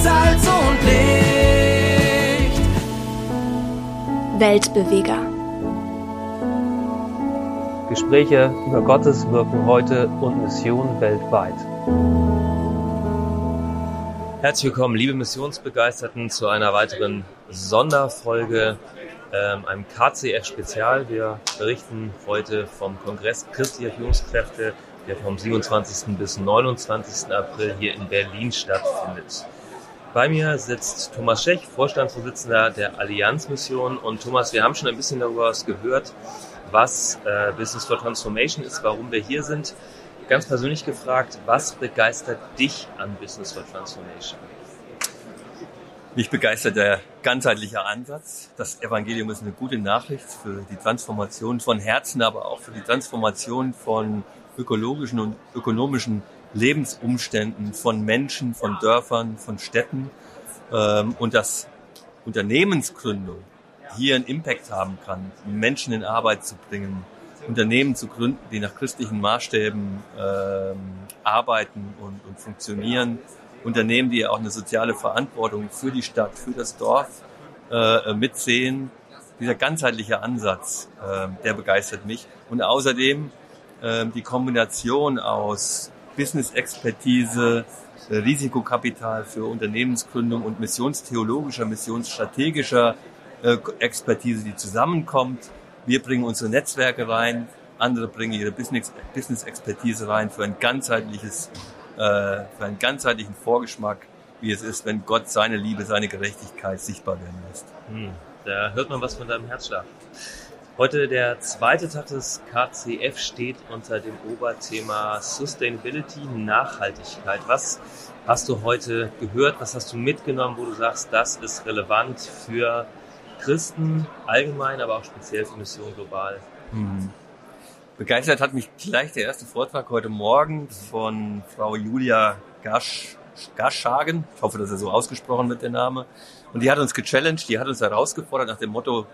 Salz und Licht. Weltbeweger. Gespräche über Gottes Wirken heute und Mission weltweit. Herzlich willkommen, liebe Missionsbegeisterten, zu einer weiteren Sonderfolge, ähm, einem KCF-Spezial. Wir berichten heute vom Kongress christlicher Führungskräfte, der vom 27. bis 29. April hier in Berlin stattfindet. Bei mir sitzt Thomas Schech, Vorstandsvorsitzender der Allianzmission. Und Thomas, wir haben schon ein bisschen darüber gehört, was äh, Business for Transformation ist, warum wir hier sind. Ganz persönlich gefragt, was begeistert dich an Business for Transformation? Mich begeistert der ganzheitliche Ansatz. Das Evangelium ist eine gute Nachricht für die Transformation von Herzen, aber auch für die Transformation von ökologischen und ökonomischen Lebensumständen von Menschen, von Dörfern, von Städten ähm, und dass Unternehmensgründung hier einen Impact haben kann, Menschen in Arbeit zu bringen, Unternehmen zu gründen, die nach christlichen Maßstäben ähm, arbeiten und, und funktionieren, Unternehmen, die auch eine soziale Verantwortung für die Stadt, für das Dorf äh, mitsehen. Dieser ganzheitliche Ansatz, äh, der begeistert mich. Und außerdem äh, die Kombination aus Business-Expertise, äh, Risikokapital für Unternehmensgründung und missionstheologischer, missionsstrategischer äh, Expertise, die zusammenkommt. Wir bringen unsere Netzwerke rein, andere bringen ihre Business-Expertise rein für ein ganzheitliches, äh, für einen ganzheitlichen Vorgeschmack, wie es ist, wenn Gott seine Liebe, seine Gerechtigkeit sichtbar werden lässt. Hm, da hört man was von deinem Herzschlag. Heute der zweite Tag des KCF steht unter dem Oberthema Sustainability, Nachhaltigkeit. Was hast du heute gehört? Was hast du mitgenommen, wo du sagst, das ist relevant für Christen allgemein, aber auch speziell für Mission global? Mhm. Begeistert hat mich gleich der erste Vortrag heute Morgen von Frau Julia Gasch, Gaschhagen. Ich hoffe, dass er so ausgesprochen wird, der Name. Und die hat uns gechallenged, die hat uns herausgefordert nach dem Motto,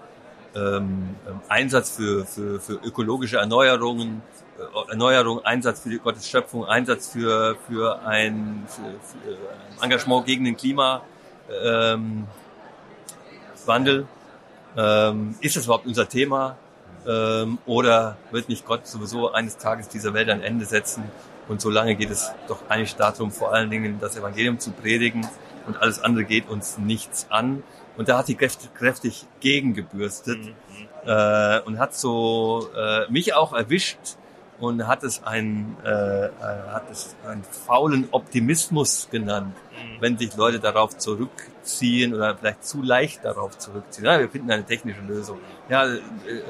ähm, Einsatz für, für, für ökologische Erneuerungen, äh, Erneuerung, Einsatz für die Gottes Schöpfung, Einsatz für, für, ein, für, für ein Engagement gegen den Klimawandel. Ähm, ähm, ist das überhaupt unser Thema? Ähm, oder wird nicht Gott sowieso eines Tages dieser Welt ein Ende setzen? Und solange geht es doch eigentlich darum, vor allen Dingen das Evangelium zu predigen und alles andere geht uns nichts an. Und da hat sie kräftig gegengebürstet mhm. äh, und hat so äh, mich auch erwischt und hat es einen, äh, äh, hat es einen faulen Optimismus genannt, mhm. wenn sich Leute darauf zurückziehen oder vielleicht zu leicht darauf zurückziehen. Ja, wir finden eine technische Lösung. Ja, äh,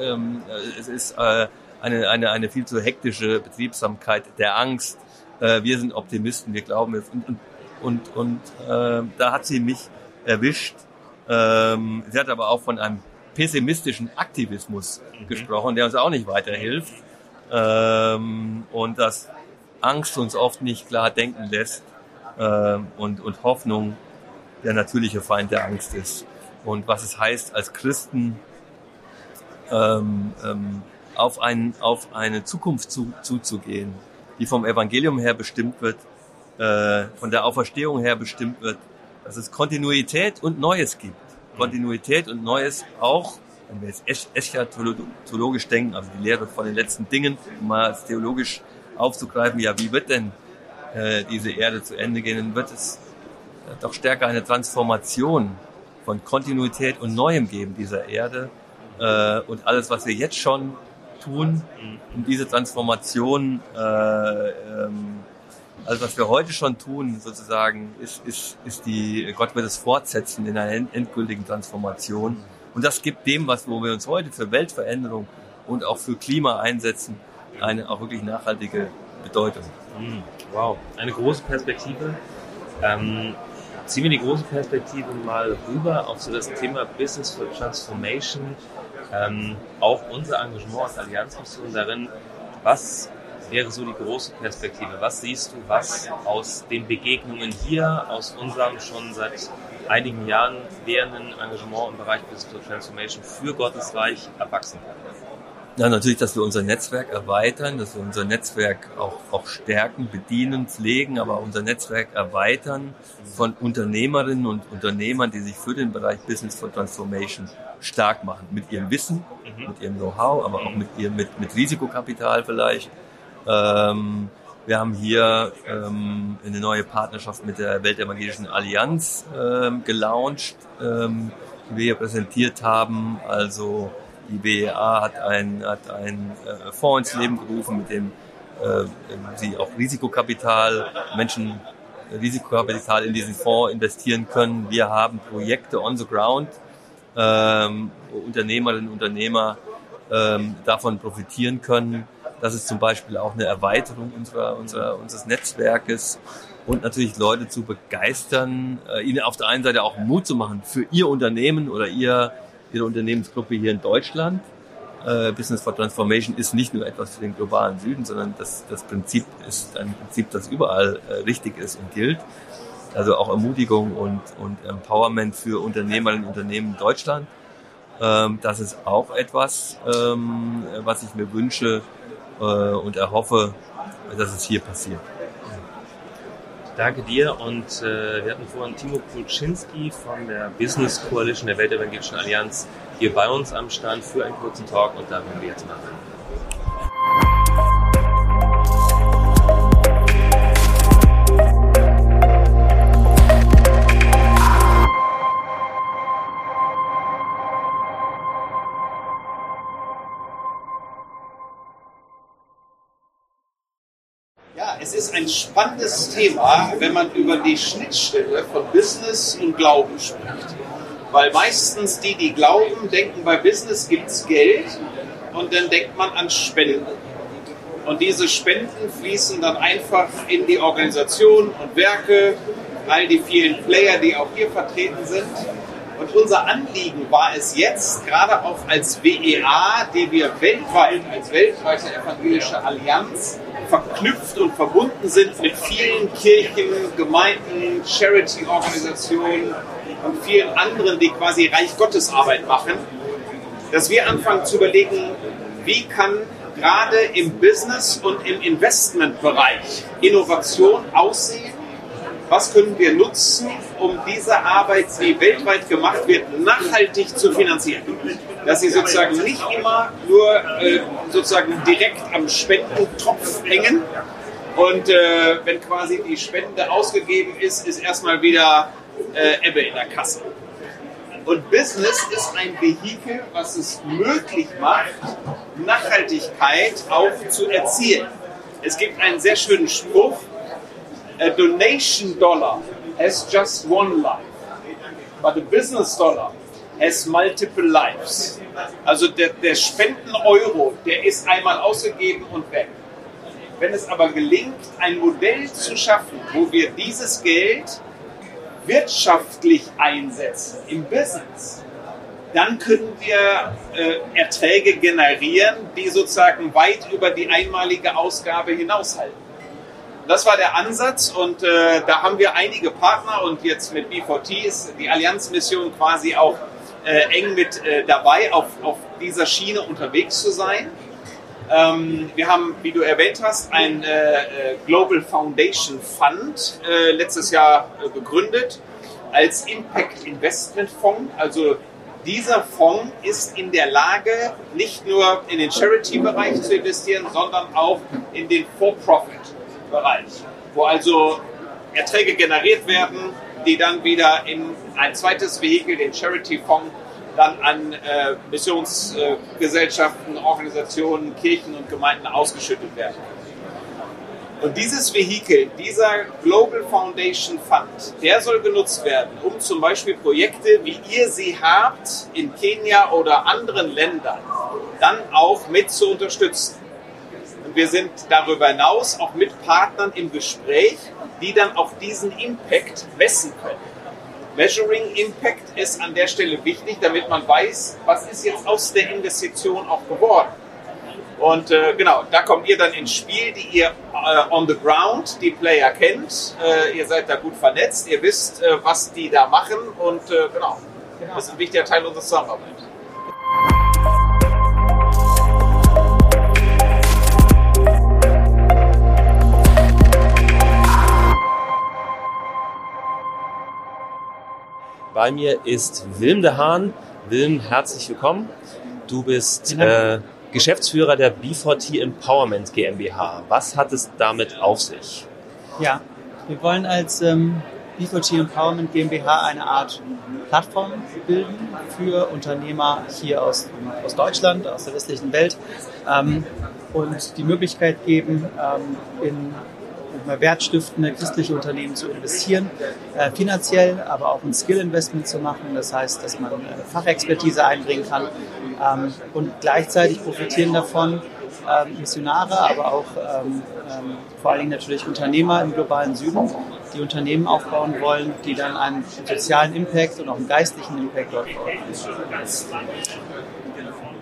ähm, äh, es ist äh, eine, eine, eine viel zu hektische Betriebsamkeit der Angst. Äh, wir sind Optimisten, wir glauben es. Und, und, und, und äh, da hat sie mich erwischt ähm, sie hat aber auch von einem pessimistischen Aktivismus mhm. gesprochen, der uns auch nicht weiterhilft. Ähm, und dass Angst uns oft nicht klar denken lässt ähm, und, und Hoffnung der natürliche Feind der Angst ist. Und was es heißt, als Christen ähm, ähm, auf, ein, auf eine Zukunft zu, zuzugehen, die vom Evangelium her bestimmt wird, äh, von der Auferstehung her bestimmt wird, dass es Kontinuität und Neues gibt. Kontinuität und Neues auch, wenn wir jetzt eschatologisch denken, also die Lehre von den letzten Dingen, um mal als theologisch aufzugreifen, ja, wie wird denn äh, diese Erde zu Ende gehen, dann wird es äh, doch stärker eine Transformation von Kontinuität und Neuem geben dieser Erde. Äh, und alles, was wir jetzt schon tun, um diese Transformation äh, ähm, also was wir heute schon tun, sozusagen, ist, ist, ist die, Gott wird es fortsetzen in einer endgültigen Transformation. Und das gibt dem, was, wo wir uns heute für Weltveränderung und auch für Klima einsetzen, eine auch wirklich nachhaltige Bedeutung. Hm, wow, eine große Perspektive. Ähm, ziehen wir die große Perspektive mal rüber auf so das Thema Business for Transformation. Ähm, auch unser Engagement als Allianzmission darin, was wäre so die große Perspektive? Was siehst du, was aus den Begegnungen hier, aus unserem schon seit einigen Jahren währenden Engagement im Bereich Digital Transformation für Gottes Reich erwachsen kann? Ja, natürlich, dass wir unser Netzwerk erweitern, dass wir unser Netzwerk auch, auch stärken, bedienen, pflegen, aber unser Netzwerk erweitern von Unternehmerinnen und Unternehmern, die sich für den Bereich Business for Transformation stark machen. Mit ihrem Wissen, mhm. mit ihrem Know-how, aber auch mit, ihrem, mit, mit Risikokapital vielleicht. Ähm, wir haben hier ähm, eine neue Partnerschaft mit der Weltevangelischen Allianz ähm, gelauncht, ähm, die wir hier präsentiert haben. Also die BEA hat ein, hat ein äh, Fonds ins Leben gerufen, mit dem äh, sie auch Risikokapital, Menschen Risikokapital in diesen Fonds investieren können. Wir haben Projekte on the ground, ähm, Unternehmerinnen und Unternehmer ähm, davon profitieren können. Das ist zum Beispiel auch eine Erweiterung unserer, unserer, unseres Netzwerkes und natürlich Leute zu begeistern, äh, ihnen auf der einen Seite auch Mut zu machen für ihr Unternehmen oder ihr ihre Unternehmensgruppe hier in Deutschland. Äh, Business for Transformation ist nicht nur etwas für den globalen Süden, sondern das, das Prinzip ist ein Prinzip, das überall äh, richtig ist und gilt. Also auch Ermutigung und, und Empowerment für Unternehmerinnen und Unternehmen in Deutschland. Ähm, das ist auch etwas, ähm, was ich mir wünsche und erhoffe, dass es hier passiert. Danke dir und äh, wir hatten vorhin Timo Kulczynski von der Business Coalition der Weltevangelischen Allianz hier bei uns am Stand für einen kurzen Talk und da werden wir jetzt mal ein spannendes Thema, wenn man über die Schnittstelle von Business und Glauben spricht. Weil meistens die, die glauben, denken, bei Business gibt es Geld und dann denkt man an Spenden. Und diese Spenden fließen dann einfach in die Organisation und Werke, all die vielen Player, die auch hier vertreten sind. Und unser Anliegen war es jetzt, gerade auch als WEA, die wir weltweit, als weltweite evangelische Allianz, verknüpft und verbunden sind mit vielen Kirchen, Gemeinden, Charity-Organisationen und vielen anderen, die quasi Reich Gottes Arbeit machen, dass wir anfangen zu überlegen, wie kann gerade im Business und im Investmentbereich Innovation aussehen was können wir nutzen, um diese Arbeit, die weltweit gemacht wird, nachhaltig zu finanzieren. Dass sie sozusagen nicht immer nur äh, sozusagen direkt am Spendentopf hängen und äh, wenn quasi die Spende ausgegeben ist, ist erstmal wieder äh, Ebbe in der Kasse. Und Business ist ein Vehikel, was es möglich macht, Nachhaltigkeit auch zu erzielen. Es gibt einen sehr schönen Spruch, a donation dollar has just one life, but a business dollar has multiple lives. Also der, der Spenden-Euro, der ist einmal ausgegeben und weg. Wenn es aber gelingt, ein Modell zu schaffen, wo wir dieses Geld wirtschaftlich einsetzen im Business, dann können wir äh, Erträge generieren, die sozusagen weit über die einmalige Ausgabe hinaushalten. Das war der Ansatz und äh, da haben wir einige Partner und jetzt mit B4T ist die Allianzmission quasi auch äh, eng mit äh, dabei, auf, auf dieser Schiene unterwegs zu sein. Ähm, wir haben, wie du erwähnt hast, ein äh, äh, Global Foundation Fund äh, letztes Jahr gegründet als Impact Investment Fonds. Also dieser Fonds ist in der Lage, nicht nur in den Charity-Bereich zu investieren, sondern auch in den For-Profit. Bereich, wo also Erträge generiert werden, die dann wieder in ein zweites Vehikel, den Charity-Fonds, dann an äh, Missionsgesellschaften, äh, Organisationen, Kirchen und Gemeinden ausgeschüttet werden. Und dieses Vehikel, dieser Global Foundation Fund, der soll genutzt werden, um zum Beispiel Projekte, wie ihr sie habt, in Kenia oder anderen Ländern, dann auch mit zu unterstützen wir sind darüber hinaus auch mit Partnern im Gespräch, die dann auch diesen Impact messen können. Measuring Impact ist an der Stelle wichtig, damit man weiß, was ist jetzt aus der Investition auch geworden. Und äh, genau, da kommt ihr dann ins Spiel, die ihr äh, on the ground, die Player kennt. Äh, ihr seid da gut vernetzt, ihr wisst, äh, was die da machen und äh, genau, das ist ein wichtiger Teil unserer Zusammenarbeit. Bei mir ist Wilm de Hahn. Wilm, herzlich willkommen. Du bist äh, Geschäftsführer der B4T Empowerment GmbH. Was hat es damit auf sich? Ja, wir wollen als ähm, B4T Empowerment GmbH eine Art Plattform bilden für Unternehmer hier aus, aus Deutschland, aus der westlichen Welt ähm, und die Möglichkeit geben, ähm, in wertstiftende christliche Unternehmen zu investieren, äh, finanziell, aber auch ein Skill-Investment zu machen. Das heißt, dass man äh, Fachexpertise einbringen kann ähm, und gleichzeitig profitieren davon ähm, Missionare, aber auch ähm, vor allen Dingen natürlich Unternehmer im globalen Süden, die Unternehmen aufbauen wollen, die dann einen sozialen Impact und auch einen geistlichen Impact dort haben.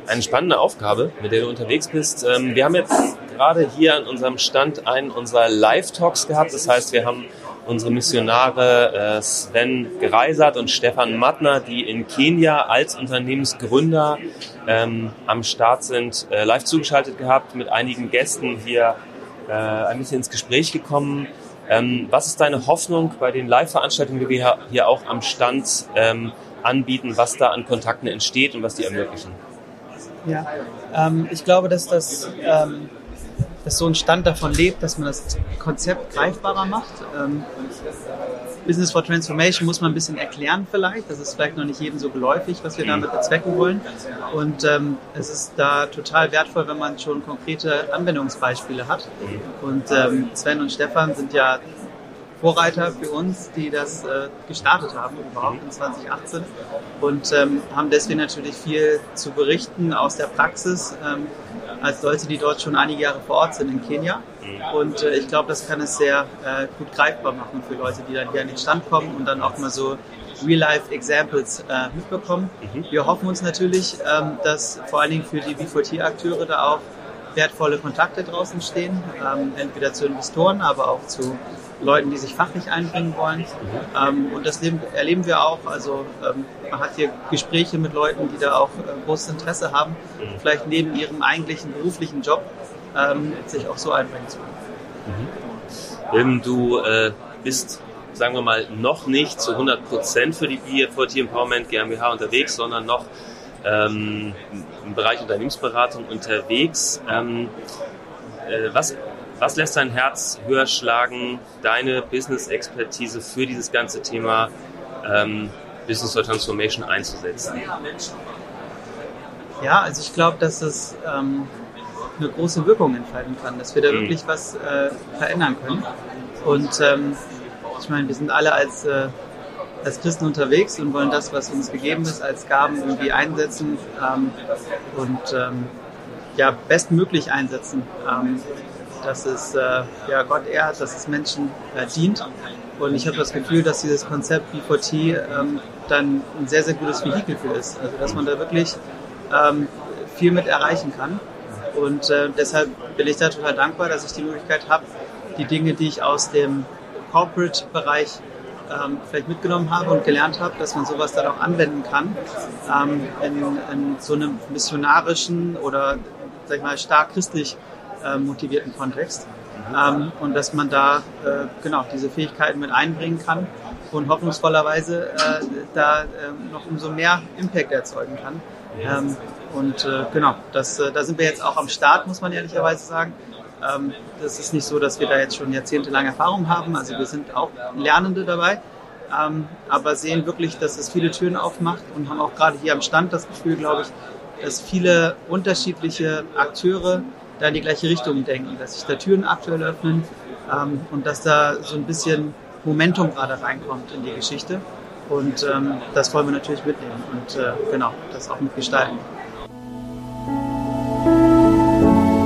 Eine spannende Aufgabe, mit der du unterwegs bist. Ähm, wir haben jetzt gerade hier an unserem Stand einen unserer Live-Talks gehabt. Das heißt, wir haben unsere Missionare äh, Sven Gereisert und Stefan Mattner, die in Kenia als Unternehmensgründer ähm, am Start sind, äh, live zugeschaltet gehabt, mit einigen Gästen hier äh, ein bisschen ins Gespräch gekommen. Ähm, was ist deine Hoffnung bei den Live-Veranstaltungen, die wir hier auch am Stand anbieten, was da an Kontakten entsteht und was die ermöglichen? Ja, ähm, ich glaube, dass das ähm, dass so ein Stand davon lebt, dass man das Konzept greifbarer macht. Ähm, Business for Transformation muss man ein bisschen erklären vielleicht. Das ist vielleicht noch nicht jedem so geläufig, was wir damit bezwecken wollen. Und ähm, es ist da total wertvoll, wenn man schon konkrete Anwendungsbeispiele hat. Und ähm, Sven und Stefan sind ja Vorreiter für uns, die das äh, gestartet haben überhaupt in 2018 und ähm, haben deswegen natürlich viel zu berichten aus der Praxis ähm, als Leute, die dort schon einige Jahre vor Ort sind in Kenia. Und äh, ich glaube, das kann es sehr äh, gut greifbar machen für Leute, die dann hier an den Stand kommen und dann auch mal so Real-Life-Examples äh, mitbekommen. Mhm. Wir hoffen uns natürlich, ähm, dass vor allen Dingen für die B4T-Akteure da auch wertvolle Kontakte draußen stehen, ähm, entweder zu Investoren, aber auch zu Leuten, die sich fachlich einbringen wollen. Ähm, und das erleben wir auch. Also ähm, man hat hier Gespräche mit Leuten, die da auch äh, großes Interesse haben, vielleicht neben ihrem eigentlichen beruflichen Job ähm, sich auch so einbringen zu können. Mhm. Du äh, bist sagen wir mal, noch nicht zu 100 Prozent für die B4T Empowerment GmbH unterwegs, sondern noch ähm, im Bereich Unternehmensberatung unterwegs. Ähm, äh, was was lässt dein Herz höher schlagen, deine Business-Expertise für dieses ganze Thema ähm, Business for Transformation einzusetzen? Ja, also ich glaube, dass es ähm, eine große Wirkung entfalten kann, dass wir da mhm. wirklich was äh, verändern können. Und ähm, ich meine, wir sind alle als, äh, als Christen unterwegs und wollen das, was uns gegeben ist, als Gaben irgendwie einsetzen ähm, und ähm, ja, bestmöglich einsetzen. Ähm, dass es äh, ja, Gott ehrt, dass es Menschen äh, dient. Und ich habe das Gefühl, dass dieses Konzept B4T ähm, dann ein sehr, sehr gutes Vehikel für ist. Also dass man da wirklich ähm, viel mit erreichen kann. Und äh, deshalb bin ich da total dankbar, dass ich die Möglichkeit habe, die Dinge, die ich aus dem Corporate-Bereich ähm, vielleicht mitgenommen habe und gelernt habe, dass man sowas dann auch anwenden kann ähm, in, in so einem missionarischen oder sag ich mal stark christlich äh, motivierten Kontext. Ähm, und dass man da äh, genau diese Fähigkeiten mit einbringen kann und hoffnungsvollerweise äh, da äh, noch umso mehr Impact erzeugen kann. Ähm, und äh, genau, das, äh, da sind wir jetzt auch am Start, muss man ehrlicherweise sagen. Ähm, das ist nicht so, dass wir da jetzt schon jahrzehntelang Erfahrung haben. Also wir sind auch Lernende dabei, ähm, aber sehen wirklich, dass es viele Türen aufmacht und haben auch gerade hier am Stand das Gefühl, glaube ich, dass viele unterschiedliche Akteure da in die gleiche Richtung denken, dass sich da Türen aktuell öffnen ähm, und dass da so ein bisschen Momentum gerade reinkommt in die Geschichte. Und ähm, das wollen wir natürlich mitnehmen und äh, genau, das auch mitgestalten.